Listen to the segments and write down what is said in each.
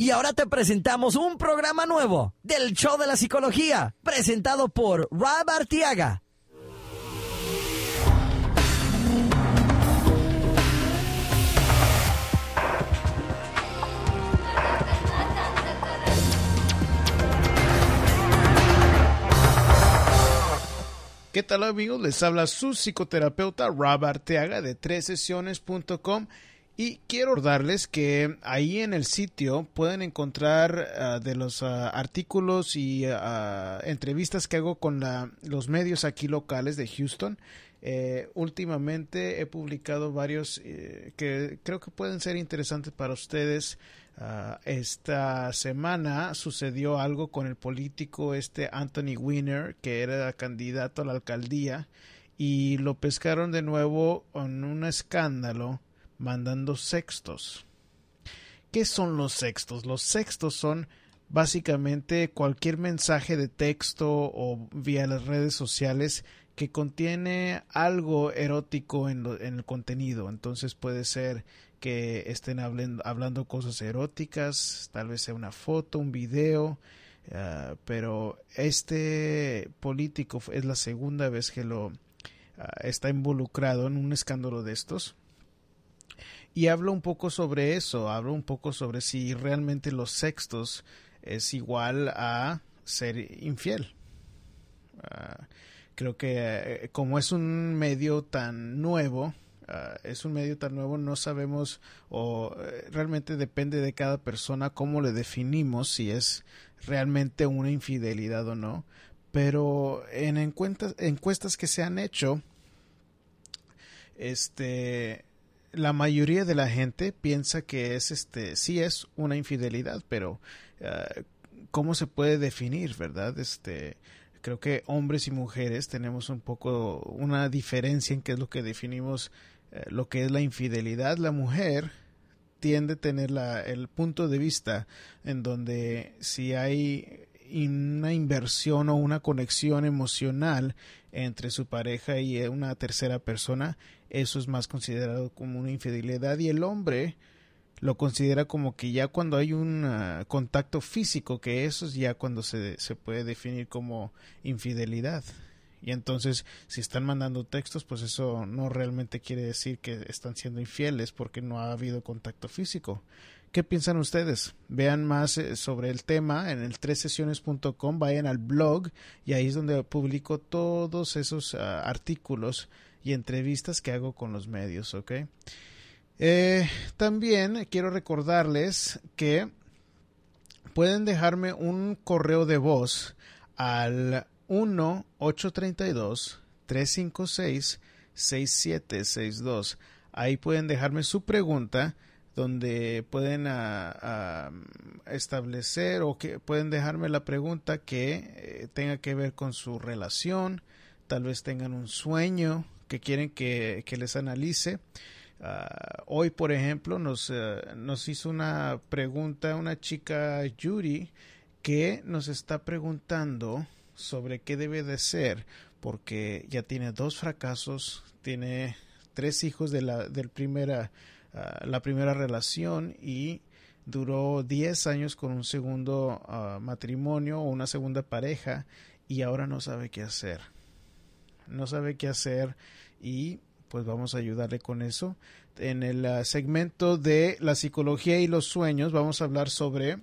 Y ahora te presentamos un programa nuevo del Show de la Psicología, presentado por Rob Artiaga. ¿Qué tal amigos? Les habla su psicoterapeuta Rob Arteaga de 3sesiones.com y quiero darles que ahí en el sitio pueden encontrar ah, de los ah, artículos y ah, entrevistas que hago con los medios aquí locales de Houston. Eh, últimamente he publicado varios eh, que creo que pueden ser interesantes para ustedes esta semana sucedió algo con el político este Anthony Weiner, que era candidato a la alcaldía, y lo pescaron de nuevo en un escándalo mandando sextos. ¿Qué son los sextos? Los sextos son básicamente cualquier mensaje de texto o vía las redes sociales que contiene algo erótico en, en el contenido. Entonces puede ser que estén hablando, cosas eróticas, tal vez sea una foto, un video, ah, pero este político es la segunda vez que lo ah, está involucrado en un escándalo de estos. Y habla un poco sobre eso, habla un poco sobre si realmente los sextos es igual a ser infiel. Ah, creo que eh, como es un medio tan nuevo, Ah, es un medio tan nuevo, no sabemos o eh, realmente depende de cada persona cómo le definimos si es realmente una infidelidad o no. Pero en encuestas, encuestas que se han hecho, este, la mayoría de la gente piensa que es este, sí es una infidelidad, pero ah, cómo se puede definir, verdad? Este, creo que hombres y mujeres tenemos un poco una diferencia en qué es lo que definimos eh, lo que es la infidelidad, la mujer tiende a tener la, el punto de vista en donde si hay una inversión o una conexión emocional entre su pareja y una tercera persona, eso es más considerado como una infidelidad y el hombre lo considera como que ya cuando hay un ah, contacto físico, que eso es ya cuando se, se puede definir como infidelidad. Y entonces, si están mandando textos, pues eso no realmente quiere decir que están siendo infieles porque no ha habido contacto físico. ¿Qué piensan ustedes? Vean más eh, sobre el tema en el sesiones.com, vayan al blog y ahí es donde publico todos esos ah, artículos y entrevistas que hago con los medios, ¿ok? Eh, también quiero recordarles que pueden dejarme un correo de voz al 1-832-356-6762. Ahí pueden dejarme su pregunta donde pueden establecer o que pueden dejarme la pregunta que eh, tenga que ver con su relación, tal vez tengan un sueño que quieren que, les analice. Ah, hoy, por ejemplo, nos, eh, nos hizo una pregunta una chica Yuri que nos está preguntando sobre qué debe de ser, porque ya tiene dos fracasos, tiene tres hijos de la, del primera, ah, la primera relación y duró diez años con un segundo ah, matrimonio o una segunda pareja y ahora no sabe qué hacer. No sabe qué hacer y pues vamos a ayudarle con eso. En el ah, segmento de la psicología y los sueños vamos a hablar sobre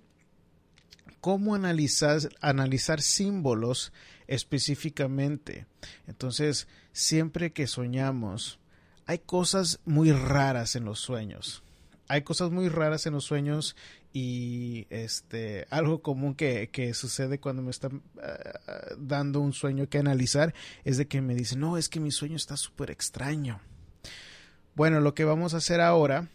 cómo analizar, analizar símbolos específicamente. Entonces, siempre que soñamos, hay cosas muy raras en los sueños. Hay cosas muy raras en los sueños y este algo común que, que sucede cuando me están ah, dando un sueño que analizar es de que me dicen, no, es que mi sueño está súper extraño. Bueno, lo que vamos a hacer ahora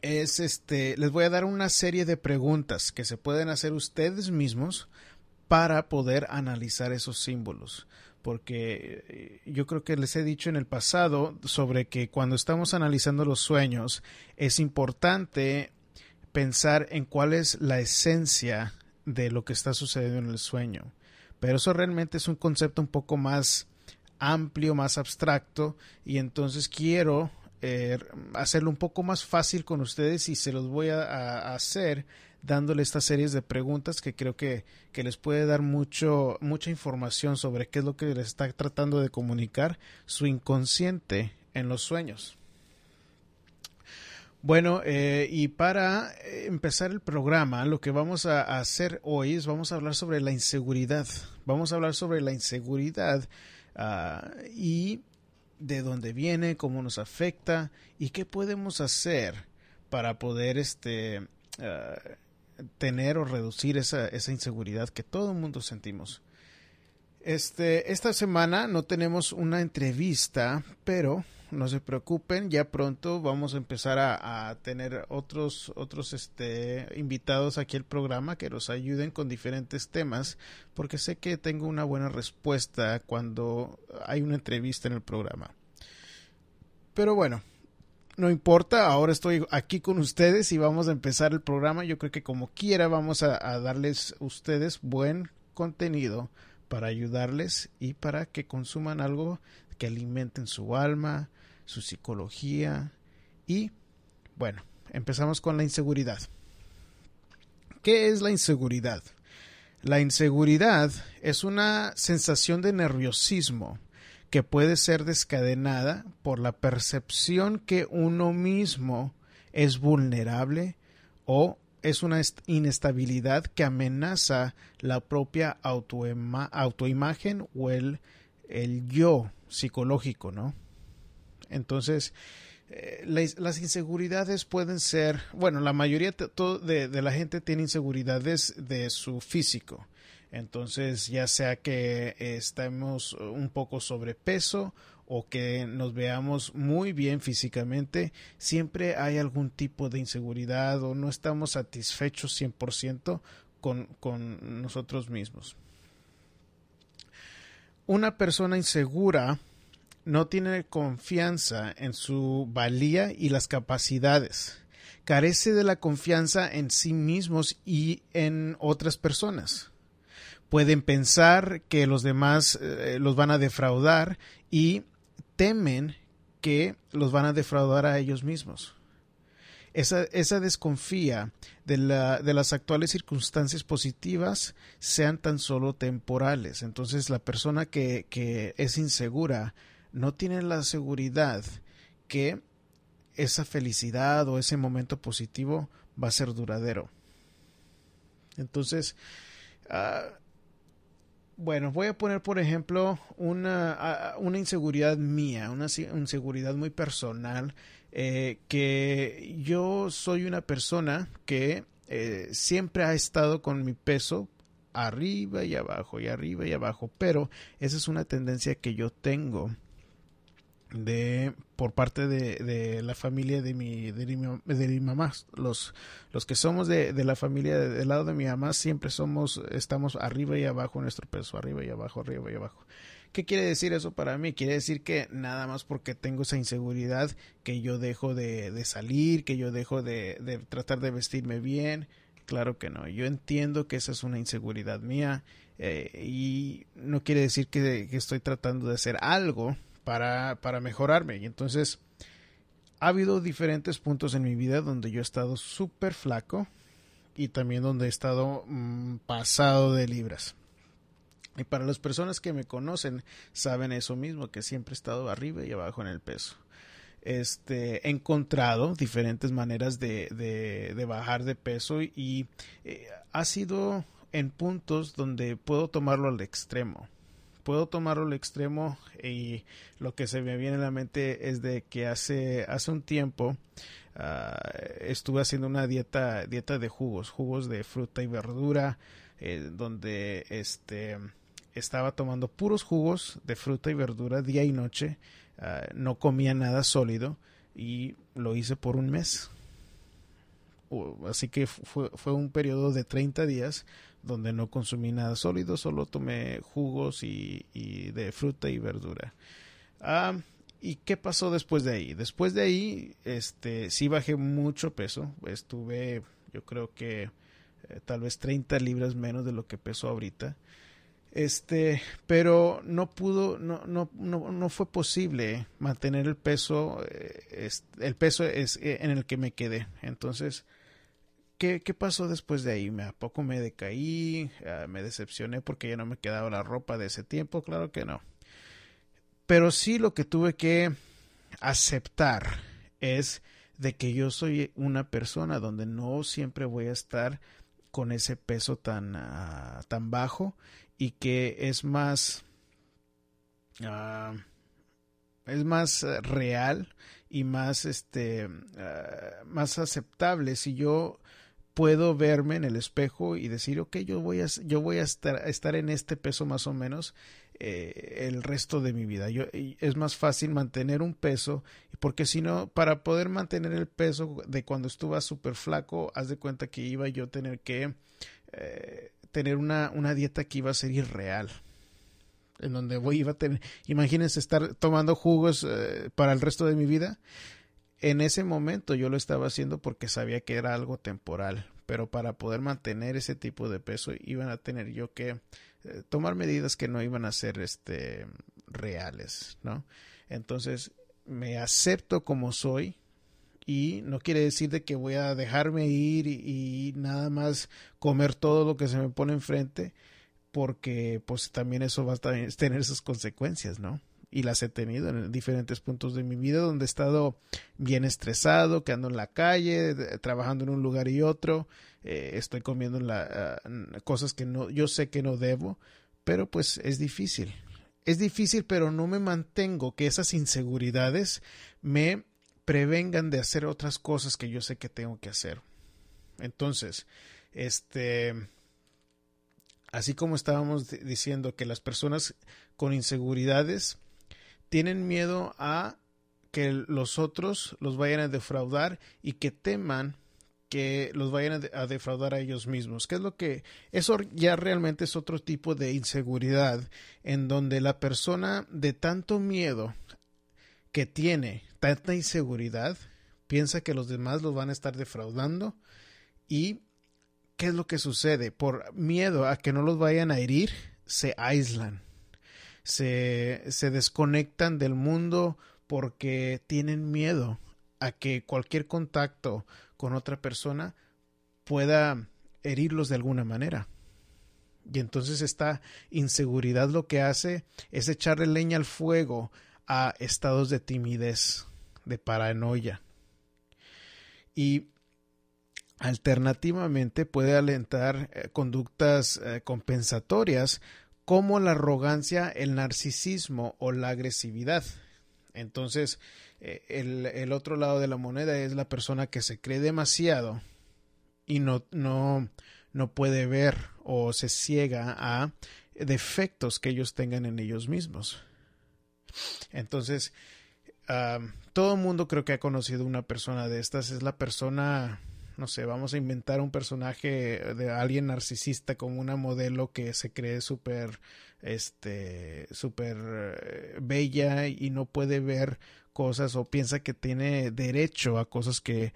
es este, les voy a dar una serie de preguntas que se pueden hacer ustedes mismos para poder analizar esos símbolos. Porque eh, yo creo que les he dicho en el pasado sobre que cuando estamos analizando los sueños es importante pensar en cuál es la esencia de lo que está sucediendo en el sueño. Pero eso realmente es un concepto un poco más amplio, más abstracto, y entonces quiero eh, hacerlo un poco más fácil con ustedes y se los voy a, hacer dándole estas series de preguntas que creo que, que les puede dar mucho, mucha información sobre qué es lo que les está tratando de comunicar su inconsciente en los sueños. Bueno, eh, y para empezar el programa, lo que vamos a hacer hoy es vamos a hablar sobre la inseguridad. Vamos a hablar sobre la inseguridad uh, y de dónde viene, cómo nos afecta y qué podemos hacer para poder este, uh, tener o reducir esa, esa inseguridad que todo el mundo sentimos. Este, esta semana no tenemos una entrevista, pero no se preocupen, ya pronto vamos a empezar a, a, tener otros, otros este, invitados aquí al programa que nos ayuden con diferentes temas, porque sé que tengo una buena respuesta cuando hay una entrevista en el programa. Pero bueno, no importa, ahora estoy aquí con ustedes y vamos a empezar el programa. Yo creo que como quiera vamos a, darles a ustedes buen contenido para ayudarles y para que consuman algo que alimenten su alma, su psicología y bueno, empezamos con la inseguridad. ¿Qué es la inseguridad? La inseguridad es una sensación de nerviosismo que puede ser descadenada por la percepción que uno mismo es vulnerable o es una inestabilidad que amenaza la propia autoimagen o el, el yo psicológico, ¿no? Entonces, eh, las, inseguridades pueden ser, bueno, la mayoría de, la gente tiene inseguridades de su físico. Entonces, ya sea que estemos un poco sobrepeso o que nos veamos muy bien físicamente, siempre hay algún tipo de inseguridad o no estamos satisfechos 100% con, con nosotros mismos. Una persona insegura no tiene confianza en su valía y las capacidades. Carece de la confianza en sí mismos y en otras personas. Pueden pensar que los demás eh, los van a defraudar y temen que los van a defraudar a ellos mismos. Esa, esa desconfía de, la, de, las actuales circunstancias positivas sean tan solo temporales. Entonces la persona que, que es insegura no tiene la seguridad que esa felicidad o ese momento positivo va a ser duradero. Entonces, uh, bueno, voy a poner, por ejemplo, una, una inseguridad mía, una inseguridad muy personal, eh, que yo soy una persona que eh, siempre ha estado con mi peso arriba y abajo y arriba y abajo, pero esa es una tendencia que yo tengo de por parte de, de la familia de mi, de mi, de mi mamá los los que somos de, de la familia del lado de mi mamá siempre somos estamos arriba y abajo nuestro peso arriba y abajo arriba y abajo ¿Qué quiere decir eso para mí? Quiere decir que nada más porque tengo esa inseguridad que yo dejo de, de salir, que yo dejo de, de, tratar de vestirme bien. Claro que no. Yo entiendo que esa es una inseguridad mía eh, y no quiere decir que, que estoy tratando de hacer algo para, para mejorarme. Y entonces ha habido diferentes puntos en mi vida donde yo he estado súper flaco y también donde he estado mmm, pasado de libras. Y para las personas que me conocen saben eso mismo, que siempre he estado arriba y abajo en el peso. Este, he encontrado diferentes maneras de, de, de bajar de peso y eh, ha sido en puntos donde puedo tomarlo al extremo puedo tomarlo al extremo y lo que se me viene a la mente es de que hace, hace un tiempo uh, estuve haciendo una dieta, dieta de jugos, jugos de fruta y verdura, eh, donde este, estaba tomando puros jugos de fruta y verdura día y noche, uh, no comía nada sólido y lo hice por un mes. Así que fue, fue un periodo de 30 días donde no consumí nada sólido, solo tomé jugos y, de fruta y verdura. Ah, ¿Y qué pasó después de ahí? Después de ahí, este, sí bajé mucho peso. Estuve, yo creo que eh, tal vez 30 libras menos de lo que peso ahorita. Este, pero no pudo, no, no, no, no fue posible mantener el peso, eh, el peso es, eh, en el que me quedé. Entonces, ¿qué, ¿qué, pasó después de ahí? ¿Me, ¿A poco me decaí? Ah, ¿Me decepcioné porque ya no me quedaba la ropa de ese tiempo? Claro que no. Pero sí lo que tuve que aceptar es de que yo soy una persona donde no siempre voy a estar con ese peso tan, uh, tan bajo y que es más uh, es más real y más este más aceptable si yo puedo verme en el espejo y decir ok yo voy a yo voy a estar, estar en este peso más o menos eh, el resto de mi vida. Yo, es más fácil mantener un peso, porque si no, para poder mantener el peso de cuando estuve súper flaco, haz de cuenta que iba yo a tener que eh, tener una, una dieta que iba a ser irreal en donde voy iba a tener, imagínense estar tomando jugos eh, para el resto de mi vida. En ese momento yo lo estaba haciendo porque sabía que era algo temporal, pero para poder mantener ese tipo de peso iban a tener yo que eh, tomar medidas que no iban a ser este reales, ¿no? Entonces, me acepto como soy y no quiere decir de que voy a dejarme ir y, nada más comer todo lo que se me pone enfrente, porque pues también eso va a tener sus consecuencias, ¿no? Y las he tenido en diferentes puntos de mi vida donde he estado bien estresado, que ando en la calle, trabajando en un lugar y otro, eh, estoy comiendo la, uh, cosas que no, yo sé que no debo, pero pues es difícil. Es difícil, pero no me mantengo que esas inseguridades me prevengan de hacer otras cosas que yo sé que tengo que hacer. Entonces, este, así como estábamos diciendo que las personas con inseguridades tienen miedo a que los otros los vayan a defraudar y que teman que los vayan a, defraudar a ellos mismos. ¿Qué es lo que eso ya realmente es otro tipo de inseguridad en donde la persona de tanto miedo que tiene, tanta inseguridad, piensa que los demás los van a estar defraudando y ¿qué es lo que sucede? Por miedo a que no los vayan a herir, se aíslan se, se desconectan del mundo porque tienen miedo a que cualquier contacto con otra persona pueda herirlos de alguna manera. Y entonces esta inseguridad lo que hace es echarle leña al fuego a estados de timidez, de paranoia. Y alternativamente puede alentar eh, conductas eh, compensatorias como la arrogancia, el narcisismo o la agresividad. Entonces, eh, el, otro lado de la moneda es la persona que se cree demasiado y no, no, no puede ver o se ciega a defectos que ellos tengan en ellos mismos. Entonces, todo el mundo creo que ha conocido una persona de estas. Es la persona no sé, vamos a inventar un personaje de alguien narcisista como una modelo que se cree súper, este, súper eh, bella y no puede ver cosas o piensa que tiene derecho a cosas que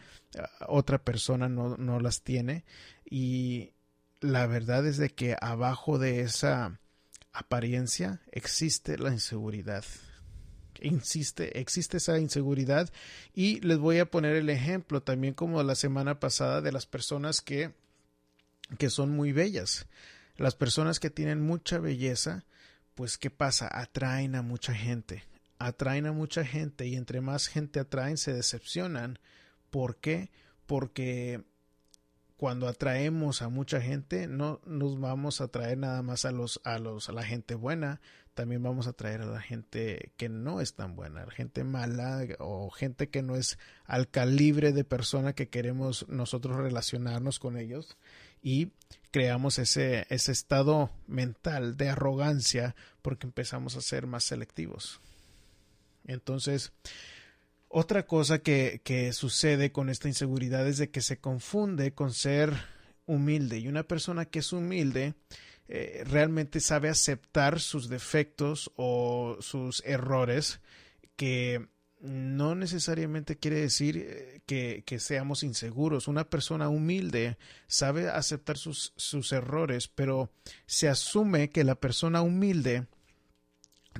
otra persona no, no las tiene. Y la verdad es de que abajo de esa apariencia existe la inseguridad insiste, existe esa inseguridad y les voy a poner el ejemplo también como la semana pasada de las personas que, que son muy bellas. Las personas que tienen mucha belleza, pues ¿qué pasa? Atraen a mucha gente, atraen a mucha gente y entre más gente atraen se decepcionan. ¿Por qué? Porque cuando atraemos a mucha gente no nos vamos a atraer nada más a los a los a la gente buena también vamos a traer a la gente que no es tan buena, gente mala o gente que no es al calibre de persona que queremos nosotros relacionarnos con ellos y creamos ese, ese estado mental de arrogancia porque empezamos a ser más selectivos. Entonces, otra cosa que, que sucede con esta inseguridad es de que se confunde con ser humilde y una persona que es humilde eh, realmente sabe aceptar sus defectos o sus errores, que no necesariamente quiere decir eh, que, seamos inseguros. Una persona humilde sabe aceptar sus errores, pero se asume que la persona humilde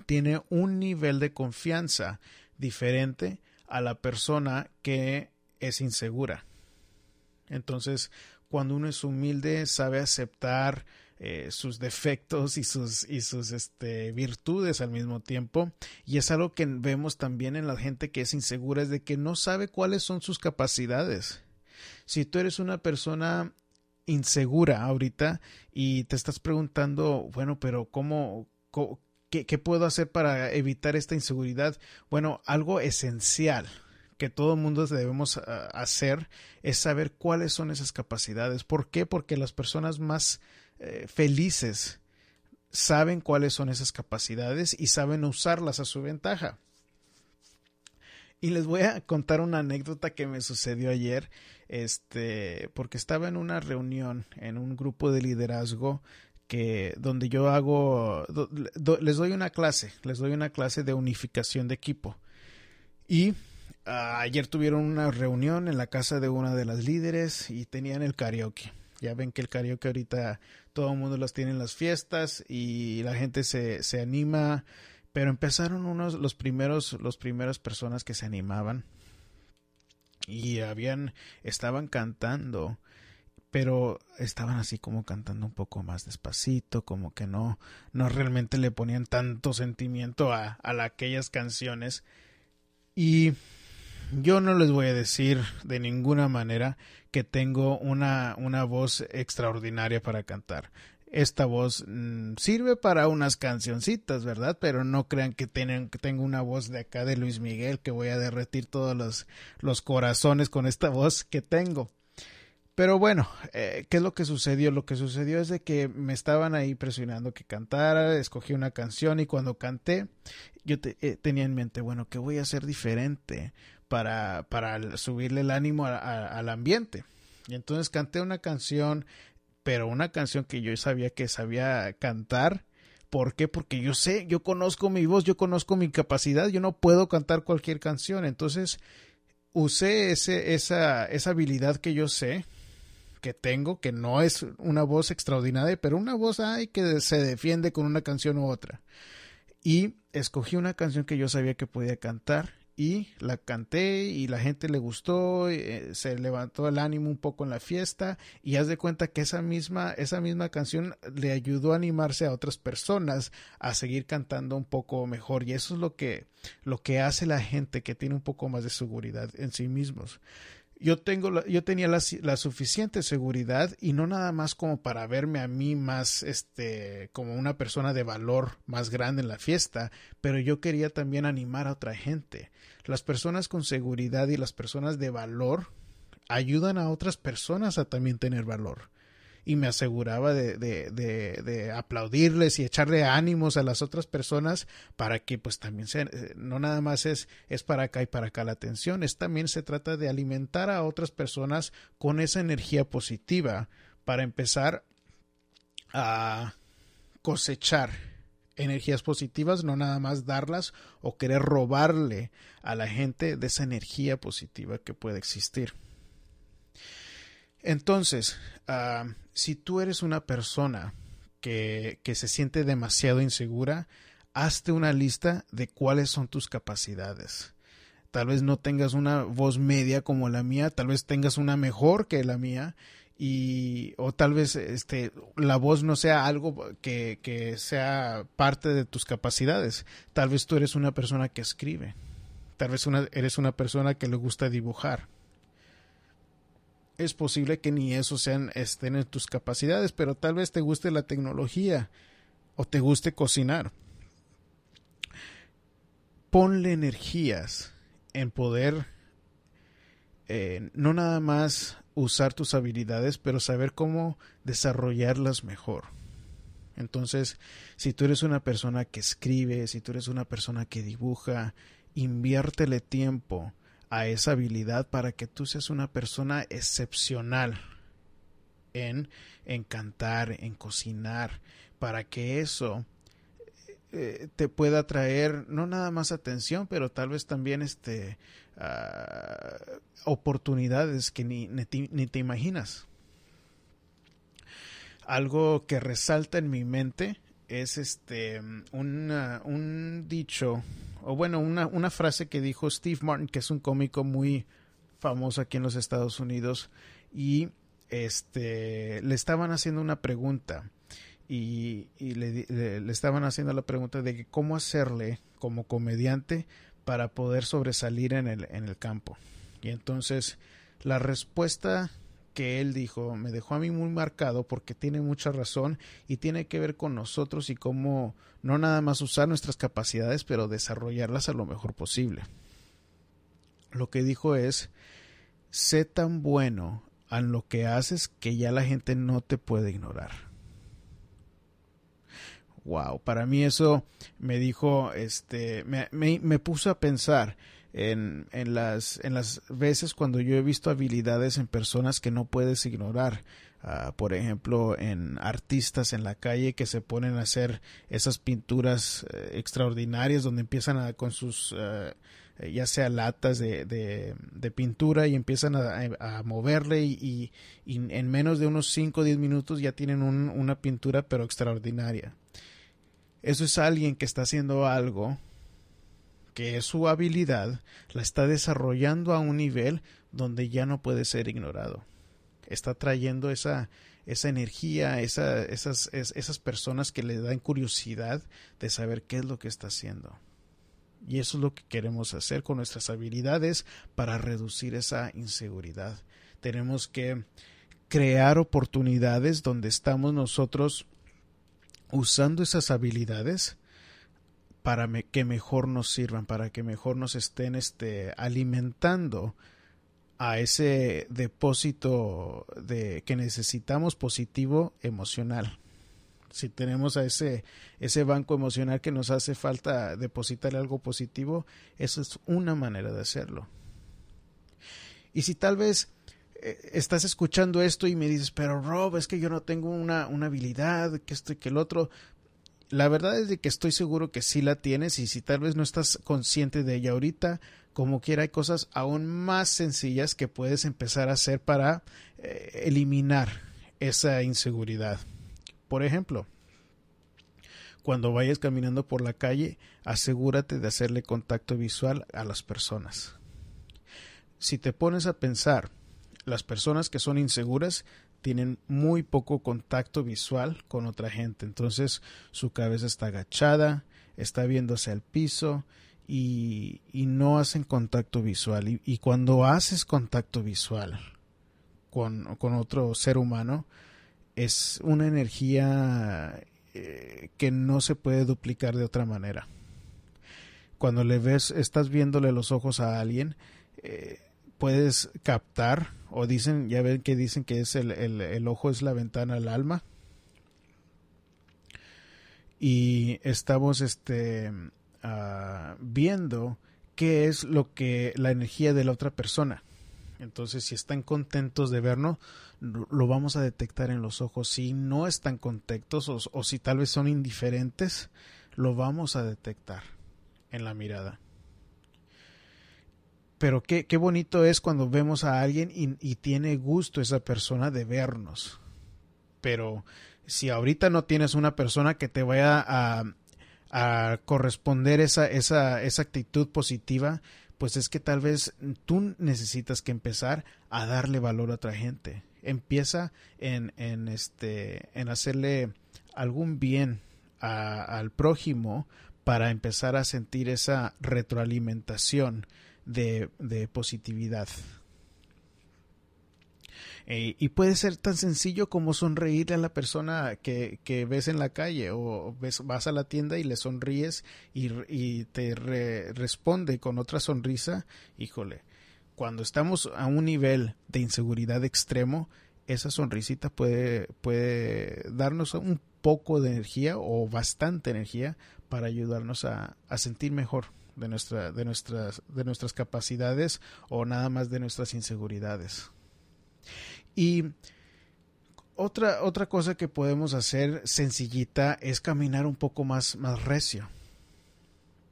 tiene un nivel de confianza diferente a la persona que es insegura. Entonces, cuando uno es humilde, sabe aceptar eh, sus defectos y sus, y sus este, virtudes al mismo tiempo. Y es algo que vemos también en la gente que es insegura, es de que no sabe cuáles son sus capacidades. Si tú eres una persona insegura ahorita y te estás preguntando, bueno, pero ¿cómo, qué, qué puedo hacer para evitar esta inseguridad? Bueno, algo esencial que todo mundo debemos ah, hacer es saber cuáles son esas capacidades. ¿Por qué? Porque las personas más eh, felices saben cuáles son esas capacidades y saben usarlas a su ventaja. Y les voy a contar una anécdota que me sucedió ayer, este, porque estaba en una reunión en un grupo de liderazgo que donde yo hago les doy una clase, les doy una clase de unificación de equipo. Y ah, ayer tuvieron una reunión en la casa de una de las líderes y tenían el karaoke. Ya ven que el karaoke ahorita todo el mundo los tiene en las fiestas y la gente se, se anima. Pero empezaron unos, los primeros, los primeras personas que se animaban y habían, estaban cantando, pero estaban así como cantando un poco más despacito, como que no, no realmente le ponían tanto sentimiento a, a aquellas canciones. Y yo no les voy a decir de ninguna manera que tengo una, una voz extraordinaria para cantar. Esta voz mm, sirve para unas cancioncitas, ¿verdad? Pero no crean que, tienen, que tengo una voz de acá de Luis Miguel, que voy a derretir todos los, los corazones con esta voz que tengo. Pero bueno, eh, ¿qué es lo que sucedió? Lo que sucedió es de que me estaban ahí presionando que cantara, escogí una canción y cuando canté, yo eh, tenía en mente, bueno, ¿qué voy a hacer diferente? Para, para subirle el ánimo al ambiente. Y entonces canté una canción, pero una canción que yo sabía que sabía cantar. ¿Por qué? Porque yo sé, yo conozco mi voz, yo conozco mi capacidad, yo no puedo cantar cualquier canción. Entonces usé ese, esa, esa habilidad que yo sé, que tengo, que no es una voz extraordinaria, pero una voz hay que se defiende con una canción u otra. Y escogí una canción que yo sabía que podía cantar y la canté y la gente le gustó, eh, se levantó el ánimo un poco en la fiesta y haz de cuenta que esa misma, esa misma canción le ayudó a animarse a otras personas a seguir cantando un poco mejor y eso es lo que, lo que hace la gente que tiene un poco más de seguridad en sí mismos yo tengo yo tenía la, la, suficiente seguridad y no nada más como para verme a mí más este como una persona de valor más grande en la fiesta pero yo quería también animar a otra gente. Las personas con seguridad y las personas de valor ayudan a otras personas a también tener valor y me aseguraba de, de, de, aplaudirles y echarle ánimos a las otras personas para que pues también se, eh, no nada más es, es para acá y para acá la atención, es también se trata de alimentar a otras personas con esa energía positiva para empezar a cosechar energías positivas, no nada más darlas o querer robarle a la gente de esa energía positiva que puede existir. Entonces, ah, si tú eres una persona que, que se siente demasiado insegura, hazte una lista de cuáles son tus capacidades. Tal vez no tengas una voz media como la mía, tal vez tengas una mejor que la mía y o tal vez este la voz no sea algo que, sea parte de tus capacidades. Tal vez tú eres una persona que escribe. Tal vez eres una persona que le gusta dibujar es posible que ni eso sean estén en tus capacidades, pero tal vez te guste la tecnología o te guste cocinar. Ponle energías en poder eh, no nada más usar tus habilidades, pero saber cómo desarrollarlas mejor. Entonces, si tú eres una persona que escribe, si tú eres una persona que dibuja, inviértele tiempo a esa habilidad para que tú seas una persona excepcional en, en cantar, en cocinar, para que eso eh, te pueda traer no nada más atención, pero tal vez también este ah, oportunidades que ni, ni, te imaginas. Algo que resalta en mi mente es este un dicho o bueno, una, una frase que dijo Steve Martin, que es un cómico muy famoso aquí en los Estados Unidos, y este, le estaban haciendo una pregunta y, le, estaban haciendo la pregunta de cómo hacerle como comediante para poder sobresalir en el, en el campo. Y entonces la respuesta que él dijo me dejó a mí muy marcado porque tiene mucha razón y tiene que ver con nosotros y cómo no nada más usar nuestras capacidades, pero desarrollarlas a lo mejor posible. Lo que dijo es, sé tan bueno en lo que haces que ya la gente no te puede ignorar. Wow, para mí eso me dijo, este, me, me puso a pensar en, en, las, en las veces cuando yo he visto habilidades en personas que no puedes ignorar. Uh, por ejemplo, en artistas en la calle que se ponen a hacer esas pinturas uh, extraordinarias donde empiezan a, con sus, uh, ya sea latas de, de, pintura y empiezan a, a moverle y, y, en menos de unos 5 o 10 minutos ya tienen un, una pintura pero extraordinaria. Eso es alguien que está haciendo algo que su habilidad la está desarrollando a un nivel donde ya no puede ser ignorado. Está trayendo esa, esa energía, esa, esas, esas personas que le dan curiosidad de saber qué es lo que está haciendo. Y eso es lo que queremos hacer con nuestras habilidades para reducir esa inseguridad. Tenemos que crear oportunidades donde estamos nosotros usando esas habilidades para que mejor nos sirvan, para que mejor nos estén este, alimentando a ese depósito de que necesitamos positivo emocional. Si tenemos a ese, ese banco emocional que nos hace falta depositar algo positivo, eso es una manera de hacerlo. Y si tal vez eh, estás escuchando esto y me dices, pero Rob, es que yo no tengo una, una habilidad, que esto y que el otro, la verdad es de que estoy seguro que sí la tienes y si tal vez no estás consciente de ella ahorita, como quiera hay cosas aún más sencillas que puedes empezar a hacer para eh, eliminar esa inseguridad. Por ejemplo, cuando vayas caminando por la calle, asegúrate de hacerle contacto visual a las personas. Si te pones a pensar, las personas que son inseguras tienen muy poco contacto visual con otra gente. Entonces su cabeza está agachada, está viéndose al piso y, no hacen contacto visual. Y, cuando haces contacto visual con, otro ser humano, es una energía eh, que no se puede duplicar de otra manera. Cuando le ves, estás viéndole los ojos a alguien, eh, puedes captar o dicen, ya ven que dicen que es el, el, ojo es la ventana al alma. Y estamos este, uh, viendo qué es lo que la energía de la otra persona. Entonces, si están contentos de vernos, lo vamos a detectar en los ojos. Si no están contentos o, o si tal vez son indiferentes, lo vamos a detectar en la mirada pero qué, qué bonito es cuando vemos a alguien y, tiene gusto esa persona de vernos. Pero si ahorita no tienes una persona que te vaya a, a corresponder esa, esa, esa actitud positiva, pues es que tal vez tú necesitas que empezar a darle valor a otra gente. Empieza en, en, este, en hacerle algún bien al prójimo para empezar a sentir esa retroalimentación de, positividad. Eh, y puede ser tan sencillo como sonreírle a la persona que, ves en la calle o ves, vas a la tienda y le sonríes y, te responde con otra sonrisa. Híjole, cuando estamos a un nivel de inseguridad extremo, esa sonrisita puede, puede darnos un poco de energía o bastante energía para ayudarnos a sentir mejor de, nuestra, de, nuestras, de nuestras capacidades o nada más de nuestras inseguridades. Y otra, otra cosa que podemos hacer sencillita es caminar un poco más, más recio.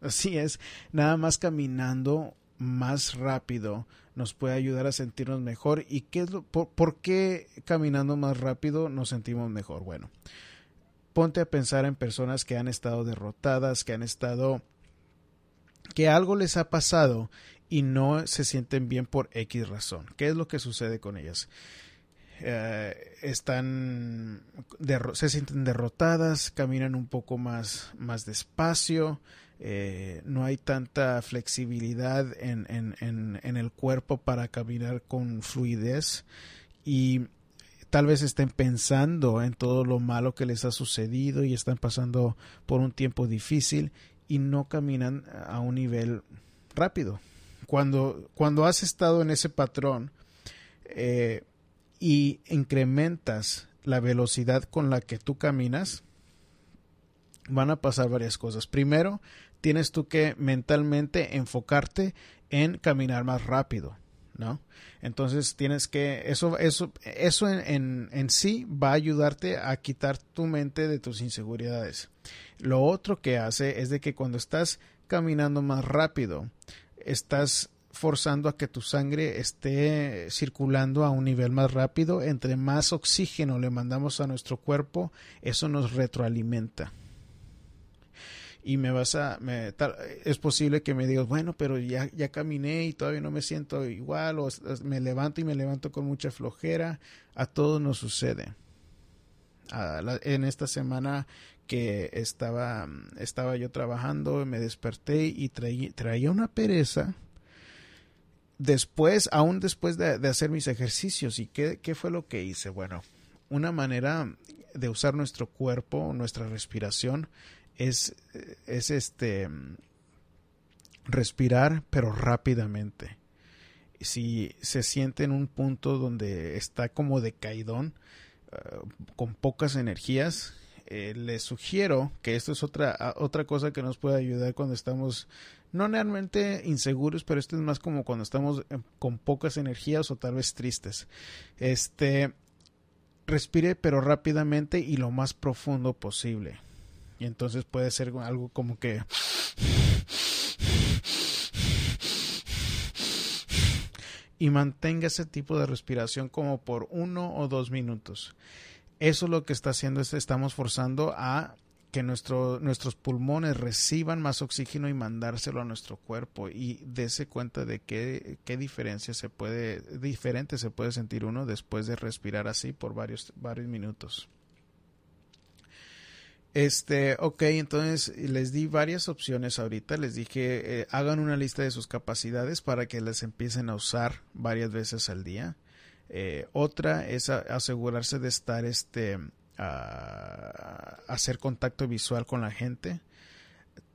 Así es, nada más caminando más rápido nos puede ayudar a sentirnos mejor. ¿Y qué es lo, por, por, qué caminando más rápido nos sentimos mejor? Bueno, ponte a pensar en personas que han estado derrotadas, que han estado que algo les ha pasado y no se sienten bien por X razón. ¿Qué es lo que sucede con ellas? eh, están se sienten derrotadas, caminan un poco más, más despacio, eh, no hay tanta flexibilidad en, en, en, el cuerpo para caminar con fluidez y tal vez estén pensando en todo lo malo que les ha sucedido y están pasando por un tiempo difícil y no caminan a un nivel rápido. Cuando, cuando has estado en ese patrón eh, y incrementas la velocidad con la que tú caminas, van a pasar varias cosas. Primero, tienes tú que mentalmente enfocarte en caminar más rápido, ¿no? Entonces tienes que, eso, eso, eso en, en, sí va a ayudarte a quitar tu mente de tus inseguridades. Lo otro que hace es de que cuando estás caminando más rápido, estás forzando a que tu sangre esté circulando a un nivel más rápido. Entre más oxígeno le mandamos a nuestro cuerpo, eso nos retroalimenta y me vas a me, es posible que me digas bueno pero ya ya caminé y todavía no me siento igual o me levanto y me levanto con mucha flojera. A todos nos sucede. En esta semana que estaba estaba yo trabajando me desperté y traía una pereza. Después aún después de, de hacer mis ejercicios y qué, qué fue lo que hice bueno una manera de usar nuestro cuerpo nuestra respiración es, es este respirar pero rápidamente. Si se siente en un punto donde está como decaidón, uh, con pocas energías, eh, les sugiero que esto es otra, otra cosa que nos puede ayudar cuando estamos no realmente inseguros, pero esto es más como cuando estamos con pocas energías o tal vez tristes. Este respire pero rápidamente y lo más profundo posible. Y entonces puede ser algo como que... Y mantenga ese tipo de respiración como por uno o dos minutos. Eso lo que está haciendo es estamos forzando a que nuestro, nuestros pulmones reciban más oxígeno y mandárselo a nuestro cuerpo y dése cuenta de qué, qué diferencia se puede, diferente se puede sentir uno después de respirar así por varios, varios minutos. Este, ok, entonces les di varias opciones ahorita. Les dije, eh, hagan una lista de sus capacidades para que las empiecen a usar varias veces al día. Eh, otra es asegurarse de estar, este, a, hacer contacto visual con la gente.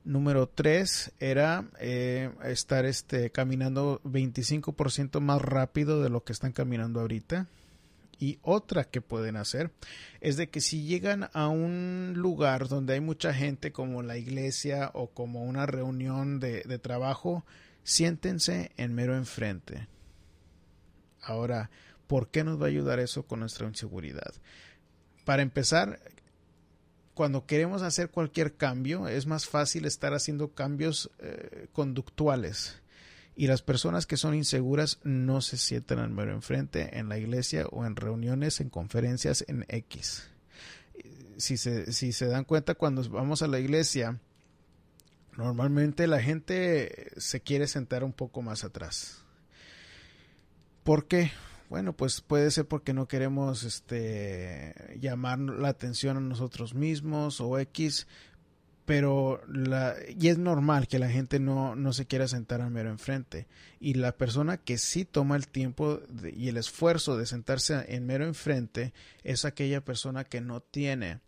Número tres era eh, estar, este, caminando 25% más rápido de lo que están caminando ahorita. Y otra que pueden hacer es de que si llegan a un lugar donde hay mucha gente como la iglesia o como una reunión de, trabajo, siéntense en mero enfrente. Ahora, ¿por qué nos va a ayudar eso con nuestra inseguridad? Para empezar, cuando queremos hacer cualquier cambio, es más fácil estar haciendo cambios eh, conductuales y las personas que son inseguras no se sientan al mero enfrente en la iglesia o en reuniones, en conferencias, en X. Si se, si se dan cuenta cuando vamos a la iglesia, normalmente la gente se quiere sentar un poco más atrás. ¿Por qué? Bueno, pues puede ser porque no queremos este llamar la atención a nosotros mismos o X, pero la, y es normal que la gente no, no se quiera sentar al mero enfrente. Y la persona que sí toma el tiempo y el esfuerzo de sentarse en mero enfrente es aquella persona que no tiene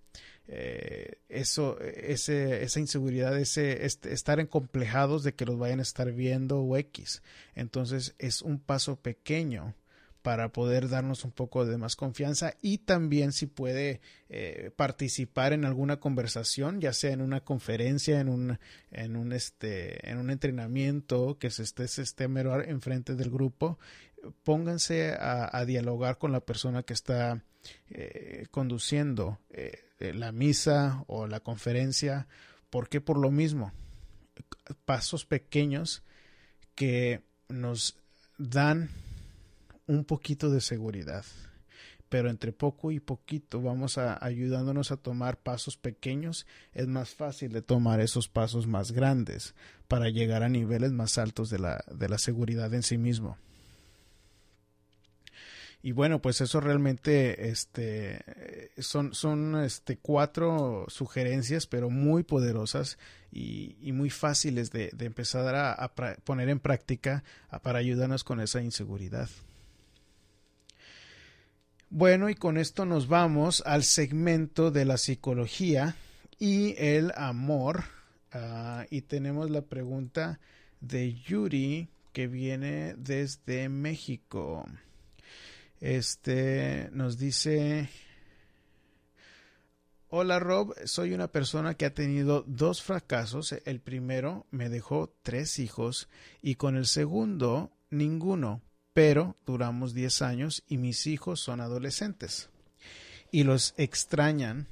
eh, eso ese, esa inseguridad ese este, estar encomplejados de que los vayan a estar viendo o x entonces es un paso pequeño para poder darnos un poco de más confianza y también si puede eh, participar en alguna conversación, ya sea en una conferencia, en un, en un, este, en un entrenamiento que se esté, se esté mero enfrente del grupo, pónganse a, dialogar con la persona que está eh, conduciendo eh, la misa o la conferencia, porque por lo mismo, pasos pequeños que nos dan un poquito de seguridad. Pero entre poco y poquito vamos a, ayudándonos a tomar pasos pequeños, es más fácil de tomar esos pasos más grandes para llegar a niveles más altos de la, de la seguridad en sí mismo. y bueno, pues eso realmente este, son, son este, cuatro sugerencias, pero muy poderosas y, y muy fáciles de, empezar a, poner en práctica para ayudarnos con esa inseguridad. Bueno, y con esto nos vamos al segmento de la psicología y el amor. Uh, y tenemos la pregunta de Yuri que viene desde México. Este nos dice Hola Rob, soy una persona que ha tenido dos fracasos. El primero me dejó tres hijos y con el segundo ninguno, pero duramos diez años y mis hijos son adolescentes. Y los extrañan.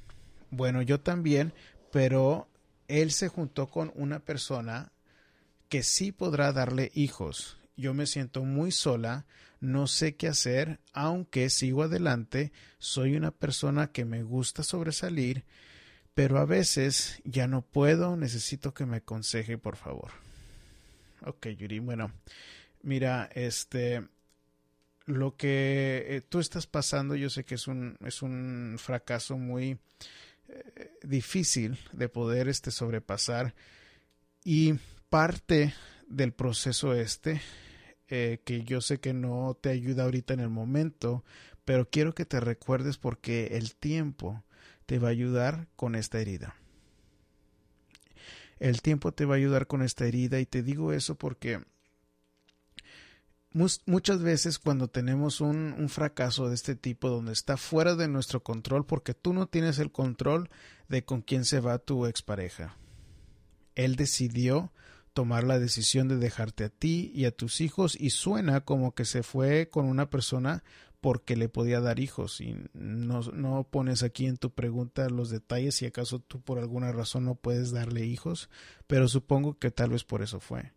Bueno, yo también, pero él se juntó con una persona que sí podrá darle hijos. Yo me siento muy sola, no sé qué hacer, aunque sigo adelante, soy una persona que me gusta sobresalir, pero a veces ya no puedo, necesito que me aconseje, por favor. Ok, Yuri, bueno, mira, este, lo que eh, tú estás pasando, yo sé que es un, es un fracaso muy eh, difícil de poder este, sobrepasar y parte del proceso este, eh, que yo sé que no te ayuda ahorita en el momento, pero quiero que te recuerdes porque el tiempo te va a ayudar con esta herida. El tiempo te va a ayudar con esta herida y te digo eso porque muchas veces cuando tenemos un, un, fracaso de este tipo donde está fuera de nuestro control porque tú no tienes el control de con quién se va tu expareja. Él decidió tomar la decisión de dejarte a ti y a tus hijos y suena como que se fue con una persona porque le podía dar hijos y no, no pones aquí en tu pregunta los detalles si acaso tú por alguna razón no puedes darle hijos, pero supongo que tal vez por eso fue.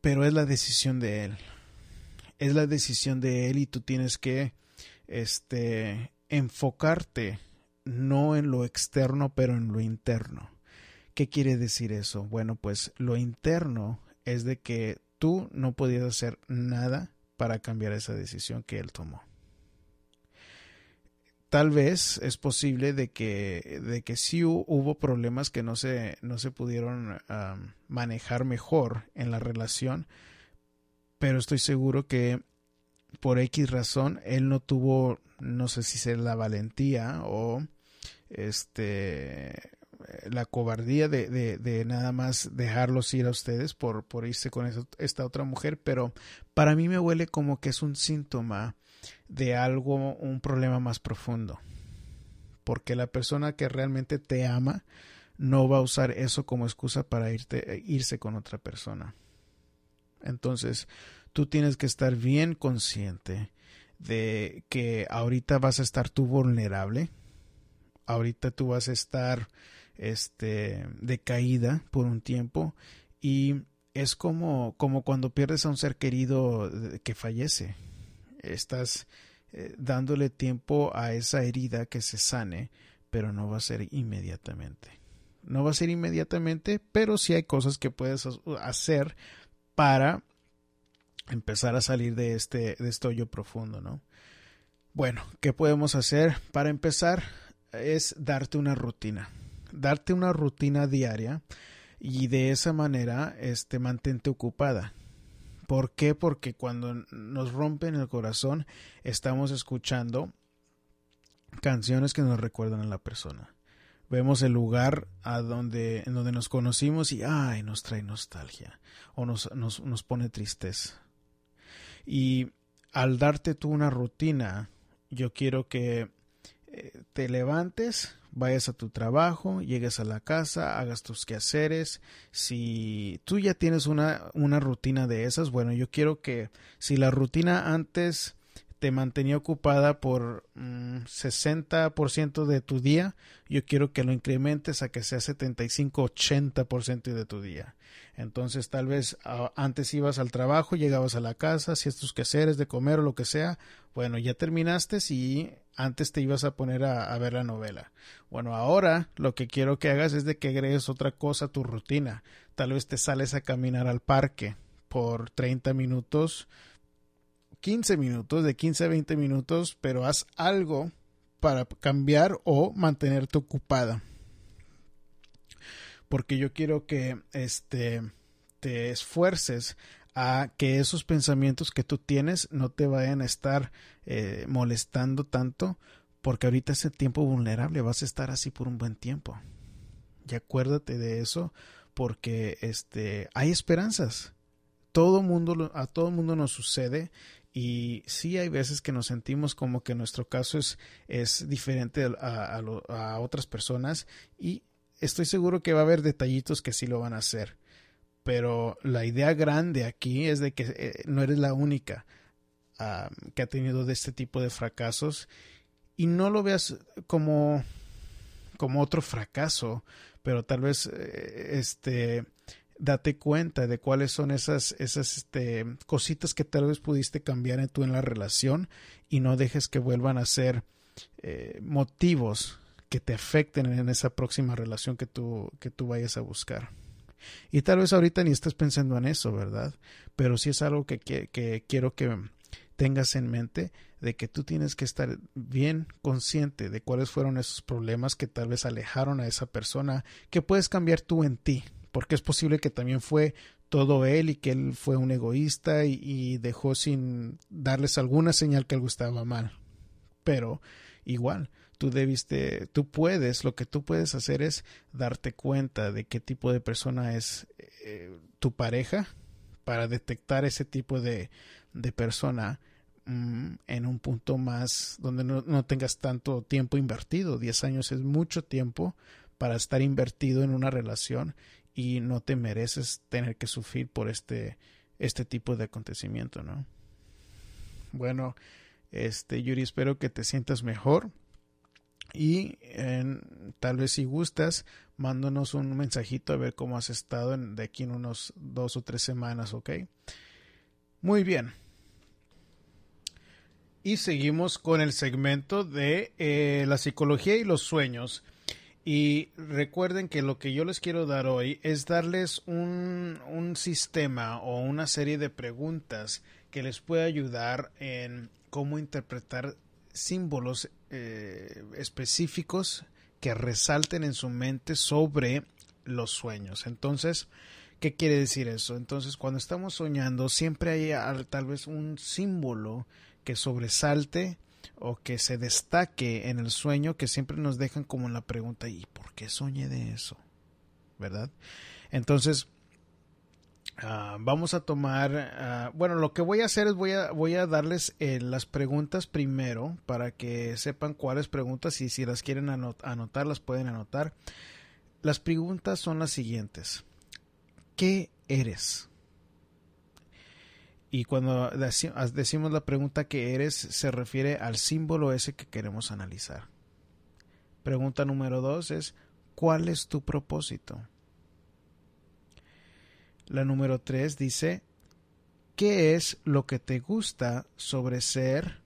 Pero es la decisión de él. Es la decisión de él y tú tienes que este enfocarte no en lo externo, pero en lo interno ¿Qué quiere decir eso? Bueno, pues lo interno es de que tú no podías hacer nada para cambiar esa decisión que él tomó. Tal vez es posible de que, de que sí hubo problemas que no se, no se pudieron manejar mejor en la relación, pero estoy seguro que por X razón él no tuvo, no sé si sea la valentía o este la cobardía de, de, nada más dejarlos ir a ustedes por, por irse con esta otra mujer, pero para mí me huele como que es un síntoma de algo, un problema más profundo. Porque la persona que realmente te ama no va a usar eso como excusa para irte, irse con otra persona. Entonces, tú tienes que estar bien consciente de que ahorita vas a estar tú vulnerable, ahorita tú vas a estar este, de caída por un tiempo y es como, como cuando pierdes a un ser querido que fallece. Estás eh, dándole tiempo a esa herida que se sane, pero no va a ser inmediatamente. No va a ser inmediatamente, pero sí hay cosas que puedes hacer para empezar a salir de este, de este hoyo profundo, ¿no? Bueno, ¿qué podemos hacer? Para empezar, es darte una rutina darte una rutina diaria y de esa manera este mantente ocupada. ¿Por qué? Porque cuando nos rompen el corazón estamos escuchando canciones que nos recuerdan a la persona. Vemos el lugar a donde, en donde nos conocimos y ay, nos trae nostalgia o nos, nos, nos pone tristeza. Y al darte tú una rutina, yo quiero que te levantes, vayas a tu trabajo, llegues a la casa, hagas tus quehaceres. Si tú ya tienes una, una rutina de esas, bueno, yo quiero que si la rutina antes te mantenía ocupada por mm, sesenta 60% de tu día, yo quiero que lo incrementes a que sea 75-80% de tu día. Entonces, tal vez antes ibas al trabajo, llegabas a la casa, hacías tus quehaceres de comer o lo que sea. Bueno, ya terminaste y antes te ibas a poner a, a, ver la novela. Bueno, ahora lo que quiero que hagas es de que agregues otra cosa a tu rutina. Tal vez te sales a caminar al parque por 30 minutos 15 minutos, de 15 a 20 minutos, pero haz algo para cambiar o mantenerte ocupada. Porque yo quiero que este te esfuerces a que esos pensamientos que tú tienes no te vayan a estar eh, molestando tanto, porque ahorita ese tiempo vulnerable vas a estar así por un buen tiempo. Y acuérdate de eso, porque este hay esperanzas. Todo mundo a todo mundo nos sucede y sí hay veces que nos sentimos como que nuestro caso es, es diferente a, a, otras personas y estoy seguro que va a haber detallitos que sí lo van a hacer. Pero la idea grande aquí es de que eh, no eres la única que ha tenido de este tipo de fracasos y no lo veas como, como otro fracaso, pero tal vez eh, este date cuenta de cuáles son esas, esas este, cositas que tal vez pudiste cambiar en tú en la relación y no dejes que vuelvan a ser eh, motivos que te afecten en esa próxima relación que tú, que tú vayas a buscar. Y tal vez ahorita ni estés pensando en eso, ¿verdad? Pero sí es algo que, que, que quiero que tengas en mente de que tú tienes que estar bien consciente de cuáles fueron esos problemas que tal vez alejaron a esa persona que puedes cambiar tú en ti, porque es posible que también fue todo él y que él fue un egoísta y, dejó sin darles alguna señal que algo estaba mal. Pero igual, tú debiste, tú puedes, lo que tú puedes hacer es darte cuenta de qué tipo de persona es eh, tu pareja para detectar ese tipo de, de persona mm, en un punto más donde no, no, tengas tanto tiempo invertido. Diez años es mucho tiempo para estar invertido en una relación y no te mereces tener que sufrir por este, este tipo de acontecimiento, ¿no? Bueno, este, Yuri, espero que te sientas mejor. Y tal vez si gustas, mándanos un mensajito a ver cómo has estado de aquí en unos dos o tres semanas, ¿ok? Muy bien. Y seguimos con el segmento de eh, la psicología y los sueños. Y recuerden que lo que yo les quiero dar hoy es darles un, un sistema o una serie de preguntas que les puede ayudar en cómo interpretar símbolos eh, específicos que resalten en su mente sobre los sueños. Entonces, ¿qué quiere decir eso? Entonces, cuando estamos soñando, siempre hay tal vez un símbolo que sobresalte o que se destaque en el sueño que siempre nos dejan como la pregunta ¿y por qué soñé de eso? ¿Verdad? Entonces, ah, vamos a tomar, ah, bueno, lo que voy a hacer es voy a, voy a darles eh, las preguntas primero para que sepan cuáles preguntas y si las quieren anotar, las pueden anotar. Las preguntas son las siguientes. ¿Qué eres? Y cuando decimos la pregunta que eres, se refiere al símbolo ese que queremos analizar. Pregunta número dos es, ¿cuál es tu propósito? La número tres dice, ¿qué es lo que te gusta sobre ser?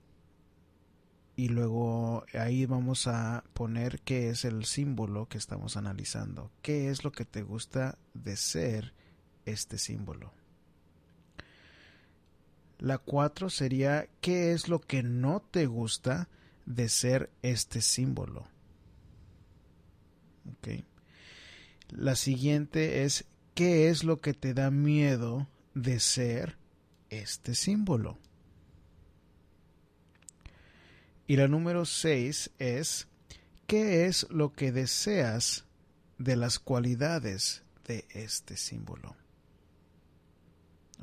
Y luego ahí vamos a poner qué es el símbolo que estamos analizando. ¿Qué es lo que te gusta de ser este símbolo? La cuatro sería ¿qué es lo que no te gusta de ser este símbolo? La siguiente es ¿qué es lo que te da miedo de ser este símbolo? Y la número seis es ¿qué es lo que deseas de las cualidades de este símbolo?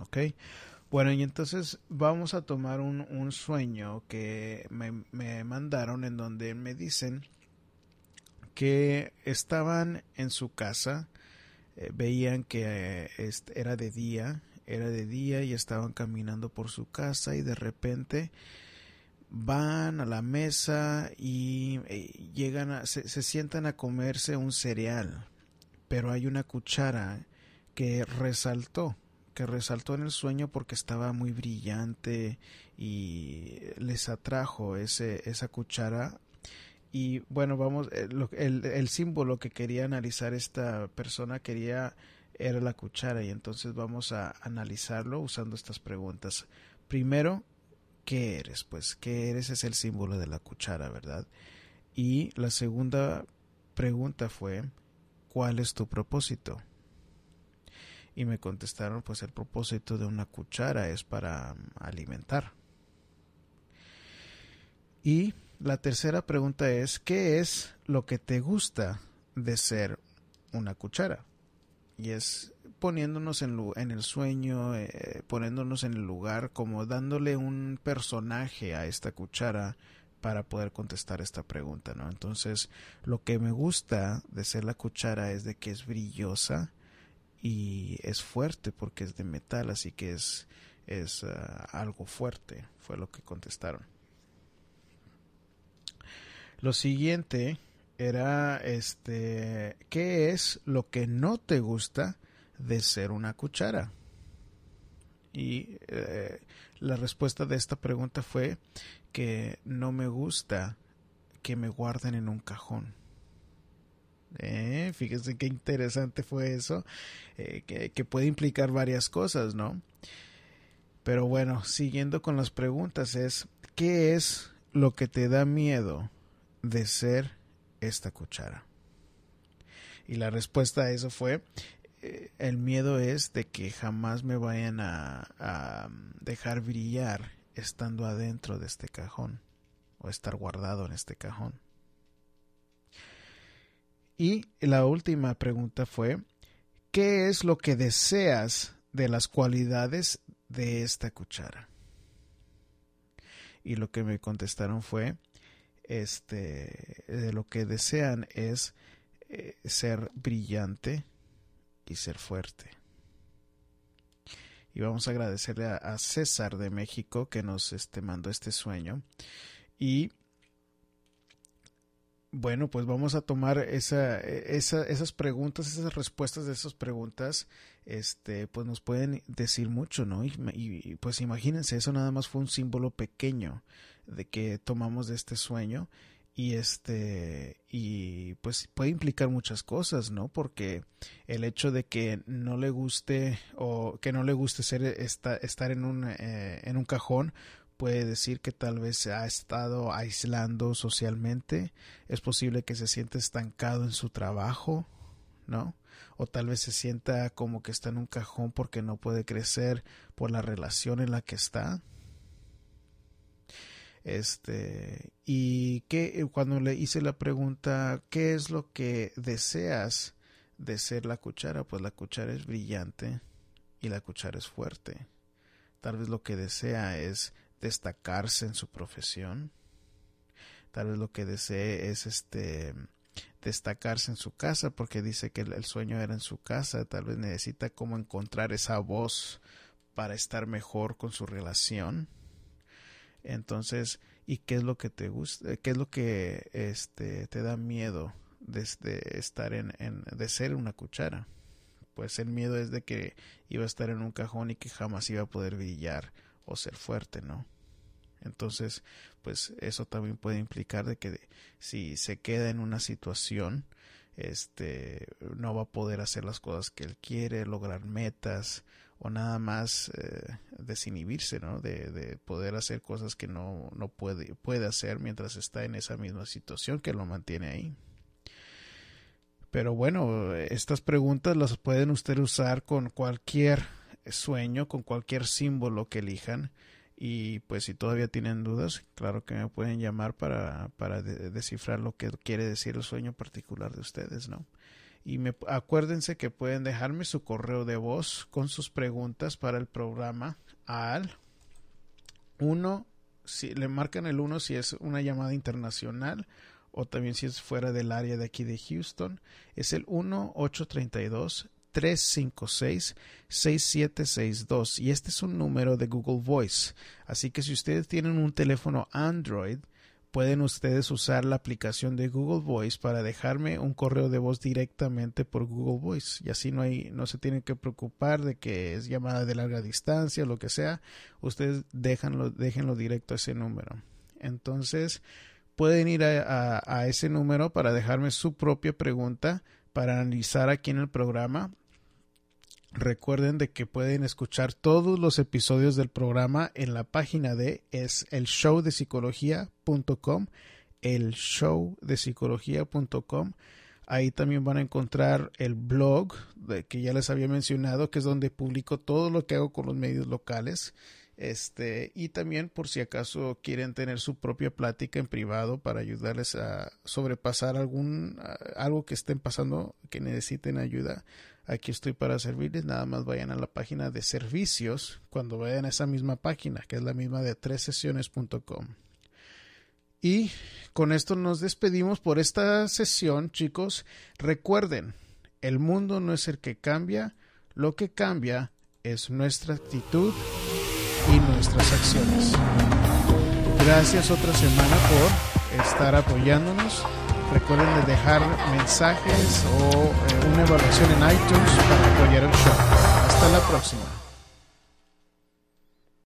¿Ok? Bueno, y entonces vamos a tomar un, un sueño que me, me, mandaron en donde me dicen que estaban en su casa, eh, veían que eh, era de día, era de día y estaban caminando por su casa y de repente van a la mesa y eh, llegan a, se, se sientan a comerse un cereal, pero hay una cuchara que resaltó que resaltó en el sueño porque estaba muy brillante y les atrajo ese, esa cuchara. Y bueno, vamos, eh, el, el, símbolo que quería analizar esta persona quería era la cuchara y entonces vamos a analizarlo usando estas preguntas. Primero, ¿qué eres? Pues, ¿qué eres? Es el símbolo de la cuchara, ¿verdad? Y la segunda pregunta fue, ¿cuál es tu propósito? Y me contestaron, pues el propósito de una cuchara es para mm, alimentar. Y la tercera pregunta es, ¿qué es lo que te gusta de ser una cuchara? Y es poniéndonos en, el sueño, eh, poniéndonos en el lugar, como dándole un personaje a esta cuchara para poder contestar esta pregunta, ¿no? Entonces, lo que me gusta de ser la cuchara es de que es brillosa y es fuerte porque es de metal, así que es, es ah, algo fuerte, fue lo que contestaron. Lo siguiente era este, ¿qué es lo que no te gusta de ser una cuchara? Y eh, la respuesta de esta pregunta fue que no me gusta que me guarden en un cajón. Eh, fíjense qué interesante fue eso, eh, que, que, puede implicar varias cosas, ¿no? Pero bueno, siguiendo con las preguntas es, ¿qué es lo que te da miedo de ser esta cuchara? Y la respuesta a eso fue, eh, el miedo es de que jamás me vayan a, a dejar brillar estando adentro de este cajón o estar guardado en este cajón. Y la última pregunta fue, ¿qué es lo que deseas de las cualidades de esta cuchara? Y lo que me contestaron fue, este, de lo que desean es eh, ser brillante y ser fuerte. Y vamos a agradecerle a, César de México que nos este, mandó este sueño. Y bueno, pues vamos a tomar esa, esa, esas preguntas, esas respuestas de esas preguntas, este, pues nos pueden decir mucho, ¿no? Y, y, pues imagínense, eso nada más fue un símbolo pequeño de que tomamos de este sueño y este y pues puede implicar muchas cosas no porque el hecho de que no le guste o que no le guste ser estar en un eh, en un cajón puede decir que tal vez se ha estado aislando socialmente es posible que se sienta estancado en su trabajo no o tal vez se sienta como que está en un cajón porque no puede crecer por la relación en la que está este, y que cuando le hice la pregunta, ¿qué es lo que deseas de ser la cuchara? Pues la cuchara es brillante y la cuchara es fuerte. Tal vez lo que desea es destacarse en su profesión. Tal vez lo que desee es este destacarse en su casa porque dice que el sueño era en su casa. Tal vez necesita como encontrar esa voz para estar mejor con su relación entonces, ¿y qué es lo que te gusta? ¿Qué es lo que este, te da miedo de, estar en, en, de ser una cuchara? Pues el miedo es de que iba a estar en un cajón y que jamás iba a poder brillar o ser fuerte, ¿no? Entonces, pues eso también puede implicar de que si se queda en una situación, este, no va a poder hacer las cosas que él quiere, lograr metas o nada más eh, desinhibirse, ¿no? De, de, poder hacer cosas que no, no puede, puede hacer mientras está en esa misma situación que lo mantiene ahí. Pero bueno, estas preguntas las pueden ustedes usar con cualquier sueño, con cualquier símbolo que elijan. Y pues si todavía tienen dudas, claro que me pueden llamar para, para descifrar lo que quiere decir el sueño particular de ustedes, ¿no? y me, acuérdense que pueden dejarme su correo de voz con sus preguntas para el programa al 1, si le marcan el 1 si es una llamada internacional o también si es fuera del área de aquí de Houston, es el 1 832 356 6762 y este es un número de Google Voice. Así que si ustedes tienen un teléfono Android, pueden ustedes usar la aplicación de Google Voice para dejarme un correo de voz directamente por Google Voice. Y así no hay no se tienen que preocupar de que es llamada de larga distancia o lo que sea. Ustedes déjenlo directo a ese número. Entonces pueden ir a ese número para dejarme su propia pregunta para analizar aquí en el programa Recuerden de que pueden escuchar todos los episodios del programa en la página de es el show de psicología.com, el show de psicología.com. Ahí también van a encontrar el blog de que ya les había mencionado, que es donde publico todo lo que hago con los medios locales. Este, y también por si acaso quieren tener su propia plática en privado para ayudarles a sobrepasar algún algo que estén pasando que necesiten ayuda. Aquí estoy para servirles. Nada más vayan a la página de servicios cuando vayan a esa misma página, que es la misma de tres sesiones.com. Y con esto nos despedimos por esta sesión, chicos. Recuerden, el mundo no es el que cambia, lo que cambia es nuestra actitud y nuestras acciones. Gracias otra semana por estar apoyándonos. Recuerden de dejar mensajes o eh, una evaluación en iTunes para apoyar el show. Hasta la próxima.